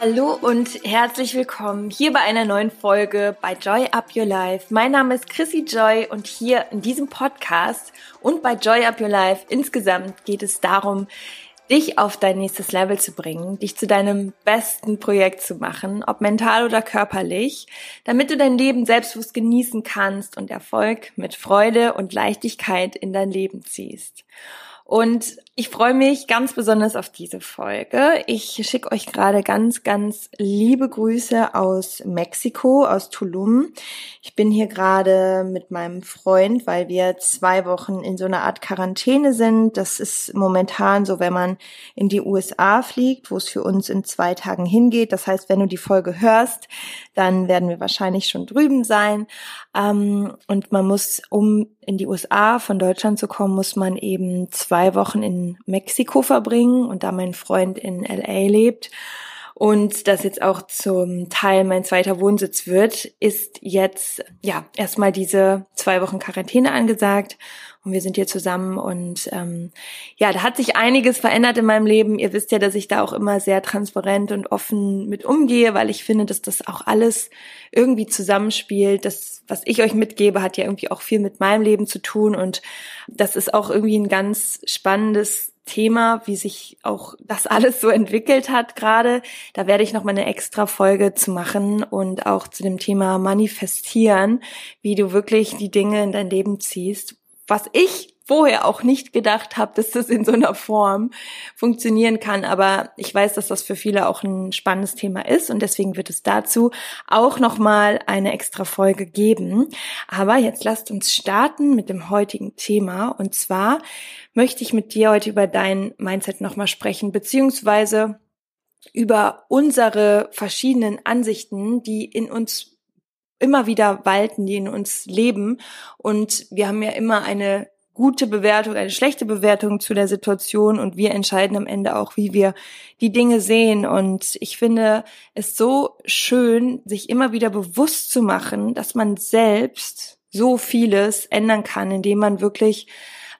Hallo und herzlich willkommen hier bei einer neuen Folge bei Joy Up Your Life. Mein Name ist Chrissy Joy und hier in diesem Podcast und bei Joy Up Your Life insgesamt geht es darum, dich auf dein nächstes Level zu bringen, dich zu deinem besten Projekt zu machen, ob mental oder körperlich, damit du dein Leben selbstbewusst genießen kannst und Erfolg mit Freude und Leichtigkeit in dein Leben ziehst. Und ich freue mich ganz besonders auf diese Folge. Ich schicke euch gerade ganz, ganz liebe Grüße aus Mexiko, aus Tulum. Ich bin hier gerade mit meinem Freund, weil wir zwei Wochen in so einer Art Quarantäne sind. Das ist momentan so, wenn man in die USA fliegt, wo es für uns in zwei Tagen hingeht. Das heißt, wenn du die Folge hörst, dann werden wir wahrscheinlich schon drüben sein. Ähm, und man muss, um in die USA von Deutschland zu kommen, muss man eben zwei Wochen in Mexiko verbringen und da mein Freund in LA lebt und das jetzt auch zum Teil mein zweiter Wohnsitz wird, ist jetzt ja erstmal diese zwei Wochen Quarantäne angesagt und wir sind hier zusammen und ähm, ja, da hat sich einiges verändert in meinem Leben. Ihr wisst ja, dass ich da auch immer sehr transparent und offen mit umgehe, weil ich finde, dass das auch alles irgendwie zusammenspielt. Das, was ich euch mitgebe, hat ja irgendwie auch viel mit meinem Leben zu tun und das ist auch irgendwie ein ganz spannendes Thema, wie sich auch das alles so entwickelt hat gerade. Da werde ich noch mal eine extra Folge zu machen und auch zu dem Thema manifestieren, wie du wirklich die Dinge in dein Leben ziehst, was ich vorher auch nicht gedacht habe, dass das in so einer Form funktionieren kann. Aber ich weiß, dass das für viele auch ein spannendes Thema ist und deswegen wird es dazu auch nochmal eine extra Folge geben. Aber jetzt lasst uns starten mit dem heutigen Thema und zwar möchte ich mit dir heute über dein Mindset nochmal sprechen, beziehungsweise über unsere verschiedenen Ansichten, die in uns immer wieder walten, die in uns leben. Und wir haben ja immer eine gute Bewertung, eine schlechte Bewertung zu der Situation und wir entscheiden am Ende auch, wie wir die Dinge sehen. Und ich finde es so schön, sich immer wieder bewusst zu machen, dass man selbst so vieles ändern kann, indem man wirklich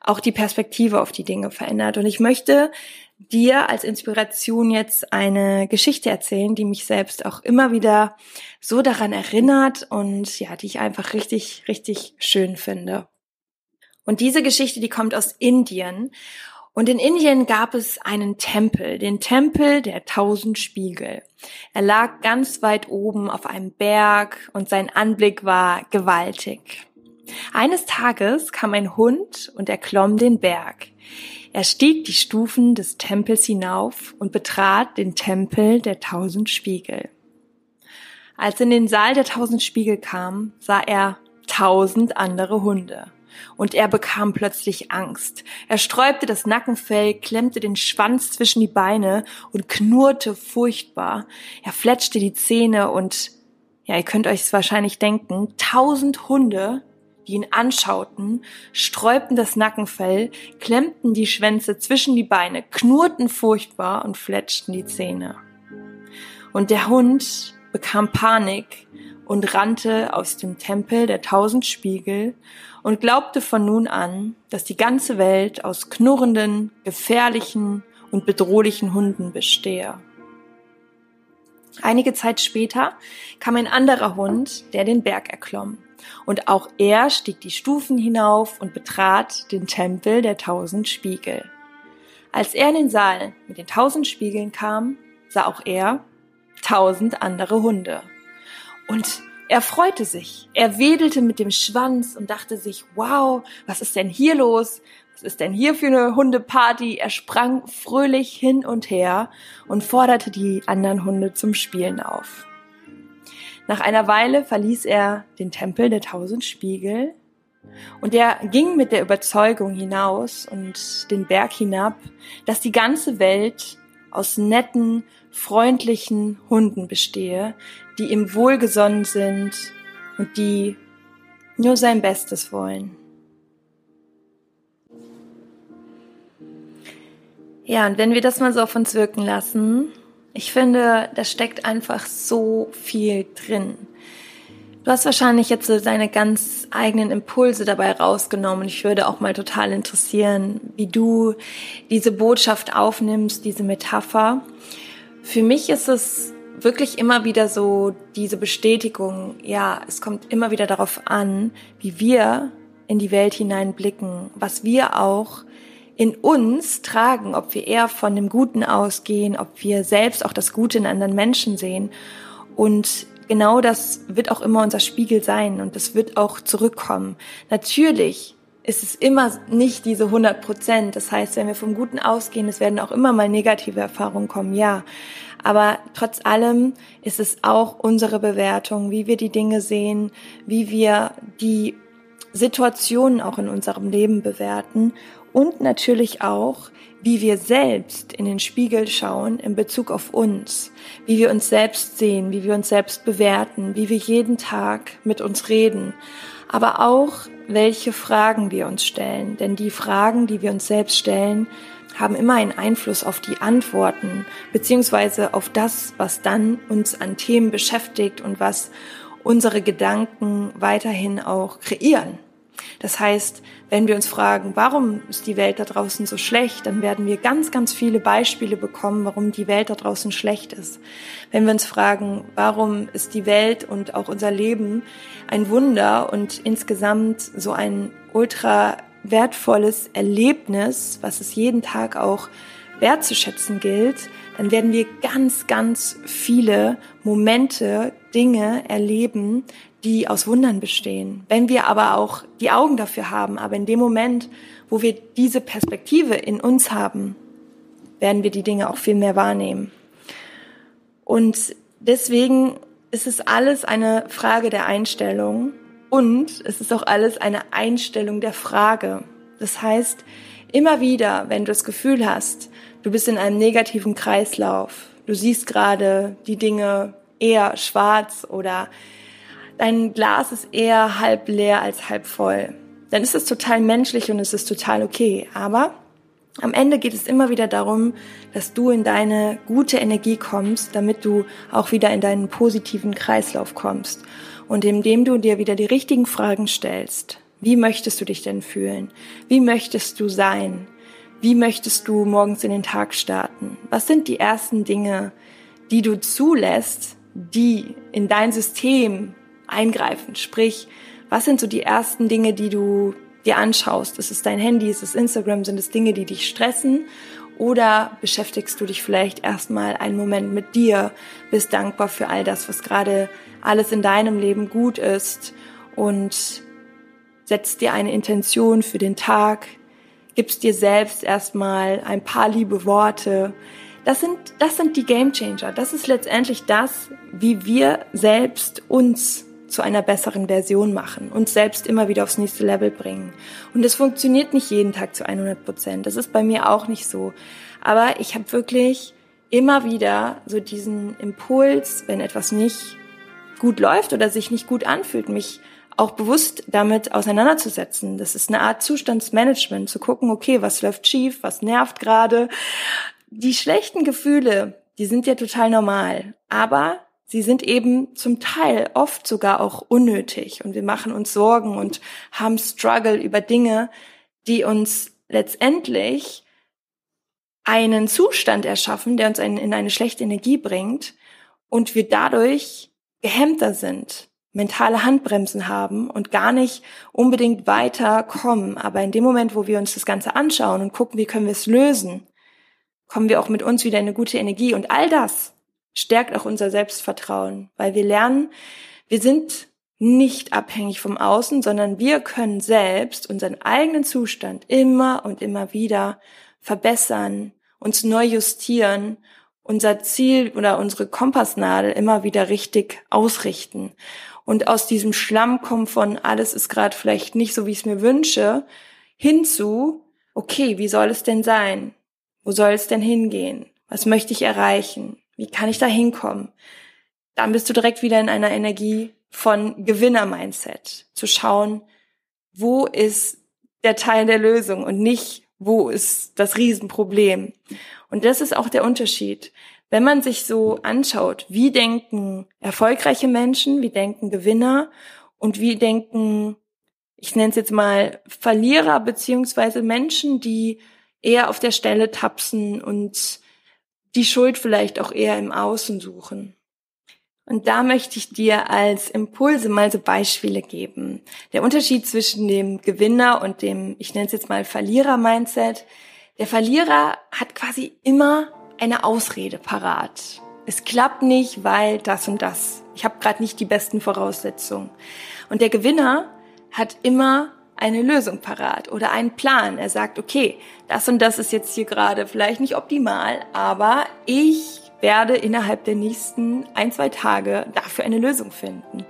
auch die Perspektive auf die Dinge verändert. Und ich möchte dir als Inspiration jetzt eine Geschichte erzählen, die mich selbst auch immer wieder so daran erinnert und ja, die ich einfach richtig, richtig schön finde. Und diese Geschichte, die kommt aus Indien. Und in Indien gab es einen Tempel, den Tempel der tausend Spiegel. Er lag ganz weit oben auf einem Berg und sein Anblick war gewaltig. Eines Tages kam ein Hund und er klomm den Berg. Er stieg die Stufen des Tempels hinauf und betrat den Tempel der tausend Spiegel. Als er in den Saal der tausend Spiegel kam, sah er tausend andere Hunde. Und er bekam plötzlich Angst. Er sträubte das Nackenfell, klemmte den Schwanz zwischen die Beine und knurrte furchtbar. Er fletschte die Zähne und, ja, ihr könnt euch es wahrscheinlich denken, tausend Hunde die ihn anschauten, sträubten das Nackenfell, klemmten die Schwänze zwischen die Beine, knurrten furchtbar und fletschten die Zähne. Und der Hund bekam Panik und rannte aus dem Tempel der tausend Spiegel und glaubte von nun an, dass die ganze Welt aus knurrenden, gefährlichen und bedrohlichen Hunden bestehe. Einige Zeit später kam ein anderer Hund, der den Berg erklomm und auch er stieg die Stufen hinauf und betrat den Tempel der tausend Spiegel. Als er in den Saal mit den tausend Spiegeln kam, sah auch er tausend andere Hunde. Und er freute sich. Er wedelte mit dem Schwanz und dachte sich, wow, was ist denn hier los? Was ist denn hier für eine Hundeparty? Er sprang fröhlich hin und her und forderte die anderen Hunde zum Spielen auf. Nach einer Weile verließ er den Tempel der tausend Spiegel und er ging mit der Überzeugung hinaus und den Berg hinab, dass die ganze Welt aus netten, freundlichen Hunden bestehe, die ihm wohlgesonnen sind und die nur sein Bestes wollen. Ja, und wenn wir das mal so auf uns wirken lassen, ich finde, da steckt einfach so viel drin. Du hast wahrscheinlich jetzt so deine ganz eigenen Impulse dabei rausgenommen. Ich würde auch mal total interessieren, wie du diese Botschaft aufnimmst, diese Metapher. Für mich ist es wirklich immer wieder so diese Bestätigung, ja, es kommt immer wieder darauf an, wie wir in die Welt hineinblicken, was wir auch in uns tragen, ob wir eher von dem Guten ausgehen, ob wir selbst auch das Gute in anderen Menschen sehen. Und genau das wird auch immer unser Spiegel sein und das wird auch zurückkommen. Natürlich ist es immer nicht diese 100 Prozent. Das heißt, wenn wir vom Guten ausgehen, es werden auch immer mal negative Erfahrungen kommen, ja. Aber trotz allem ist es auch unsere Bewertung, wie wir die Dinge sehen, wie wir die Situationen auch in unserem Leben bewerten und natürlich auch, wie wir selbst in den Spiegel schauen in Bezug auf uns, wie wir uns selbst sehen, wie wir uns selbst bewerten, wie wir jeden Tag mit uns reden, aber auch welche Fragen wir uns stellen. Denn die Fragen, die wir uns selbst stellen, haben immer einen Einfluss auf die Antworten, beziehungsweise auf das, was dann uns an Themen beschäftigt und was unsere Gedanken weiterhin auch kreieren. Das heißt, wenn wir uns fragen, warum ist die Welt da draußen so schlecht, dann werden wir ganz, ganz viele Beispiele bekommen, warum die Welt da draußen schlecht ist. Wenn wir uns fragen, warum ist die Welt und auch unser Leben ein Wunder und insgesamt so ein ultra wertvolles Erlebnis, was es jeden Tag auch wertzuschätzen gilt, dann werden wir ganz, ganz viele Momente, Dinge erleben, die aus Wundern bestehen. Wenn wir aber auch die Augen dafür haben, aber in dem Moment, wo wir diese Perspektive in uns haben, werden wir die Dinge auch viel mehr wahrnehmen. Und deswegen ist es alles eine Frage der Einstellung und es ist auch alles eine Einstellung der Frage. Das heißt, immer wieder, wenn du das Gefühl hast, du bist in einem negativen Kreislauf, du siehst gerade die Dinge eher schwarz oder dein Glas ist eher halb leer als halb voll, dann ist es total menschlich und es ist total okay. Aber am Ende geht es immer wieder darum, dass du in deine gute Energie kommst, damit du auch wieder in deinen positiven Kreislauf kommst. Und indem du dir wieder die richtigen Fragen stellst, wie möchtest du dich denn fühlen? Wie möchtest du sein? Wie möchtest du morgens in den Tag starten? Was sind die ersten Dinge, die du zulässt, die in dein System eingreifen? Sprich, was sind so die ersten Dinge, die du dir anschaust? Ist es dein Handy? Ist es Instagram? Sind es Dinge, die dich stressen? Oder beschäftigst du dich vielleicht erstmal einen Moment mit dir, bist dankbar für all das, was gerade alles in deinem Leben gut ist und setzt dir eine Intention für den Tag, gibst dir selbst erstmal ein paar liebe Worte. Das sind, das sind die Game Changer. Das ist letztendlich das, wie wir selbst uns zu einer besseren Version machen, uns selbst immer wieder aufs nächste Level bringen. Und das funktioniert nicht jeden Tag zu 100 Prozent. Das ist bei mir auch nicht so. Aber ich habe wirklich immer wieder so diesen Impuls, wenn etwas nicht gut läuft oder sich nicht gut anfühlt, mich auch bewusst damit auseinanderzusetzen. Das ist eine Art Zustandsmanagement, zu gucken, okay, was läuft schief, was nervt gerade. Die schlechten Gefühle, die sind ja total normal, aber sie sind eben zum Teil oft sogar auch unnötig und wir machen uns Sorgen und haben Struggle über Dinge, die uns letztendlich einen Zustand erschaffen, der uns in eine schlechte Energie bringt und wir dadurch gehemmter sind, mentale Handbremsen haben und gar nicht unbedingt weiterkommen. Aber in dem Moment, wo wir uns das Ganze anschauen und gucken, wie können wir es lösen, kommen wir auch mit uns wieder in eine gute Energie. Und all das stärkt auch unser Selbstvertrauen, weil wir lernen, wir sind nicht abhängig vom Außen, sondern wir können selbst unseren eigenen Zustand immer und immer wieder verbessern, uns neu justieren, unser Ziel oder unsere Kompassnadel immer wieder richtig ausrichten. Und aus diesem Schlamm kommen von alles ist gerade vielleicht nicht so, wie ich es mir wünsche, hinzu, okay, wie soll es denn sein? Wo soll es denn hingehen? Was möchte ich erreichen? Wie kann ich da hinkommen? Dann bist du direkt wieder in einer Energie von Gewinner-Mindset. Zu schauen, wo ist der Teil der Lösung und nicht, wo ist das Riesenproblem. Und das ist auch der Unterschied. Wenn man sich so anschaut, wie denken erfolgreiche Menschen, wie denken Gewinner und wie denken, ich nenne es jetzt mal Verlierer beziehungsweise Menschen, die eher auf der Stelle tapsen und die Schuld vielleicht auch eher im Außen suchen. Und da möchte ich dir als Impulse mal so Beispiele geben. Der Unterschied zwischen dem Gewinner und dem, ich nenne es jetzt mal Verlierer-Mindset. Der Verlierer hat quasi immer eine Ausrede parat. Es klappt nicht, weil das und das. Ich habe gerade nicht die besten Voraussetzungen. Und der Gewinner hat immer eine Lösung parat oder einen Plan. Er sagt, okay, das und das ist jetzt hier gerade vielleicht nicht optimal, aber ich werde innerhalb der nächsten ein, zwei Tage dafür eine Lösung finden.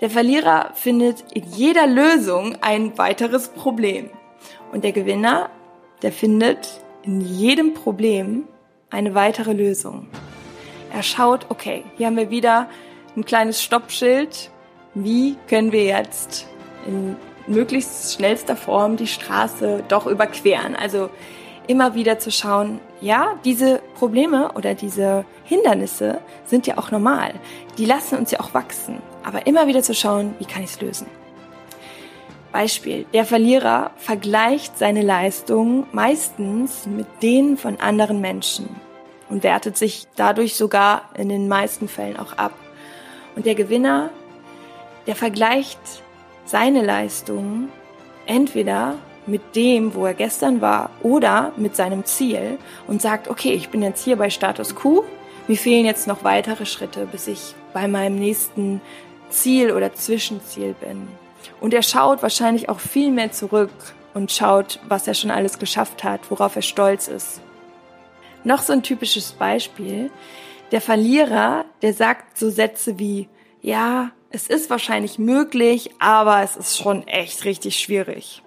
Der Verlierer findet in jeder Lösung ein weiteres Problem. Und der Gewinner, der findet in jedem Problem eine weitere Lösung. Er schaut, okay, hier haben wir wieder ein kleines Stoppschild. Wie können wir jetzt in möglichst schnellster Form die Straße doch überqueren? Also immer wieder zu schauen, ja, diese Probleme oder diese Hindernisse sind ja auch normal. Die lassen uns ja auch wachsen. Aber immer wieder zu schauen, wie kann ich es lösen? Beispiel. Der Verlierer vergleicht seine Leistungen meistens mit denen von anderen Menschen und wertet sich dadurch sogar in den meisten Fällen auch ab. Und der Gewinner, der vergleicht seine Leistungen entweder mit dem, wo er gestern war oder mit seinem Ziel und sagt, okay, ich bin jetzt hier bei Status Quo, mir fehlen jetzt noch weitere Schritte, bis ich bei meinem nächsten Ziel oder Zwischenziel bin. Und er schaut wahrscheinlich auch viel mehr zurück und schaut, was er schon alles geschafft hat, worauf er stolz ist. Noch so ein typisches Beispiel. Der Verlierer, der sagt so Sätze wie, ja, es ist wahrscheinlich möglich, aber es ist schon echt richtig schwierig.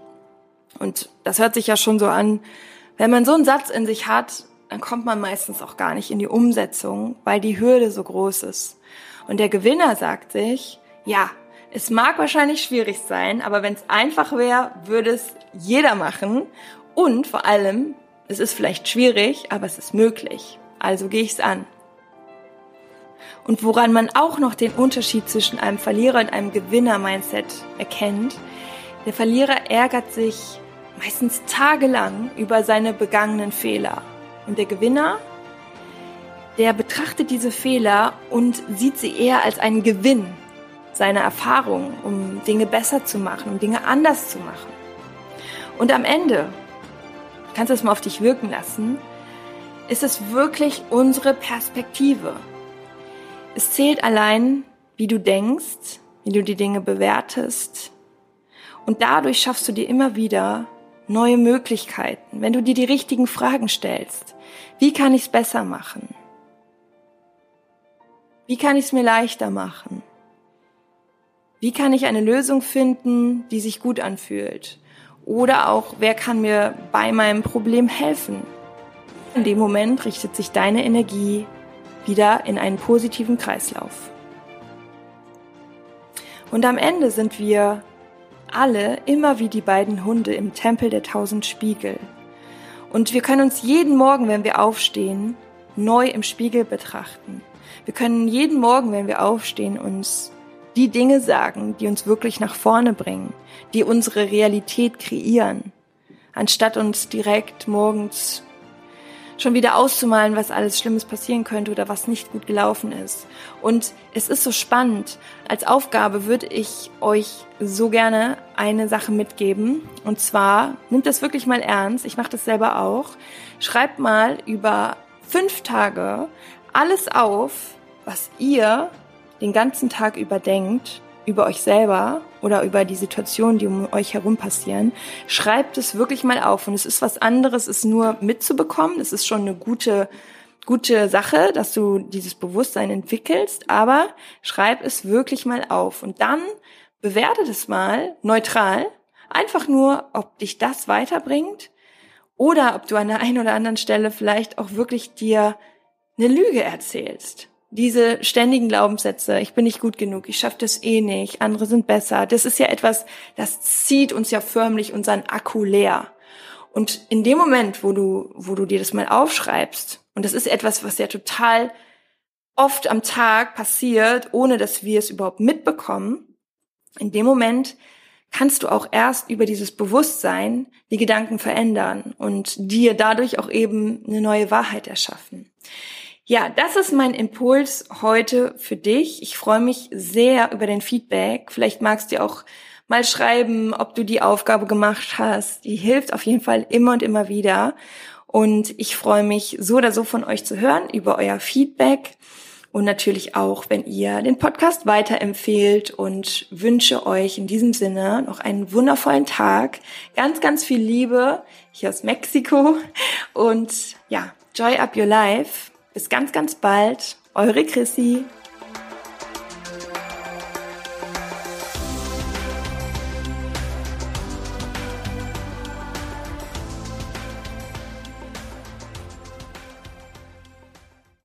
Und das hört sich ja schon so an, wenn man so einen Satz in sich hat, dann kommt man meistens auch gar nicht in die Umsetzung, weil die Hürde so groß ist. Und der Gewinner sagt sich, ja, es mag wahrscheinlich schwierig sein, aber wenn es einfach wäre, würde es jeder machen. Und vor allem, es ist vielleicht schwierig, aber es ist möglich. Also gehe ich es an. Und woran man auch noch den Unterschied zwischen einem Verlierer und einem Gewinner-Mindset erkennt, der Verlierer ärgert sich meistens tagelang über seine begangenen Fehler. Und der Gewinner, der betrachtet diese Fehler und sieht sie eher als einen Gewinn seiner Erfahrung, um Dinge besser zu machen, um Dinge anders zu machen. Und am Ende, kannst du es mal auf dich wirken lassen, ist es wirklich unsere Perspektive. Es zählt allein, wie du denkst, wie du die Dinge bewertest. Und dadurch schaffst du dir immer wieder neue Möglichkeiten, wenn du dir die richtigen Fragen stellst. Wie kann ich es besser machen? Wie kann ich es mir leichter machen? Wie kann ich eine Lösung finden, die sich gut anfühlt? Oder auch, wer kann mir bei meinem Problem helfen? In dem Moment richtet sich deine Energie wieder in einen positiven Kreislauf. Und am Ende sind wir alle immer wie die beiden Hunde im Tempel der tausend Spiegel. Und wir können uns jeden Morgen, wenn wir aufstehen, neu im Spiegel betrachten. Wir können jeden Morgen, wenn wir aufstehen, uns die Dinge sagen, die uns wirklich nach vorne bringen, die unsere Realität kreieren, anstatt uns direkt morgens schon wieder auszumalen, was alles Schlimmes passieren könnte oder was nicht gut gelaufen ist. Und es ist so spannend. Als Aufgabe würde ich euch so gerne eine Sache mitgeben. Und zwar, nimmt das wirklich mal ernst. Ich mache das selber auch. Schreibt mal über fünf Tage alles auf, was ihr den ganzen Tag über denkt über euch selber oder über die Situationen, die um euch herum passieren, schreibt es wirklich mal auf. Und es ist was anderes, es nur mitzubekommen. Es ist schon eine gute, gute Sache, dass du dieses Bewusstsein entwickelst, aber schreib es wirklich mal auf. Und dann bewerte es mal neutral. Einfach nur, ob dich das weiterbringt oder ob du an der einen oder anderen Stelle vielleicht auch wirklich dir eine Lüge erzählst diese ständigen Glaubenssätze, ich bin nicht gut genug, ich schaffe das eh nicht, andere sind besser, das ist ja etwas, das zieht uns ja förmlich unseren Akku leer. Und in dem Moment, wo du, wo du dir das mal aufschreibst, und das ist etwas, was ja total oft am Tag passiert, ohne dass wir es überhaupt mitbekommen, in dem Moment kannst du auch erst über dieses Bewusstsein die Gedanken verändern und dir dadurch auch eben eine neue Wahrheit erschaffen. Ja, das ist mein Impuls heute für dich. Ich freue mich sehr über den Feedback. Vielleicht magst du auch mal schreiben, ob du die Aufgabe gemacht hast. Die hilft auf jeden Fall immer und immer wieder. Und ich freue mich so oder so von euch zu hören über euer Feedback und natürlich auch, wenn ihr den Podcast weiterempfehlt und wünsche euch in diesem Sinne noch einen wundervollen Tag. Ganz, ganz viel Liebe hier aus Mexiko und ja, Joy Up Your Life. Bis ganz, ganz bald. Eure Chrissy.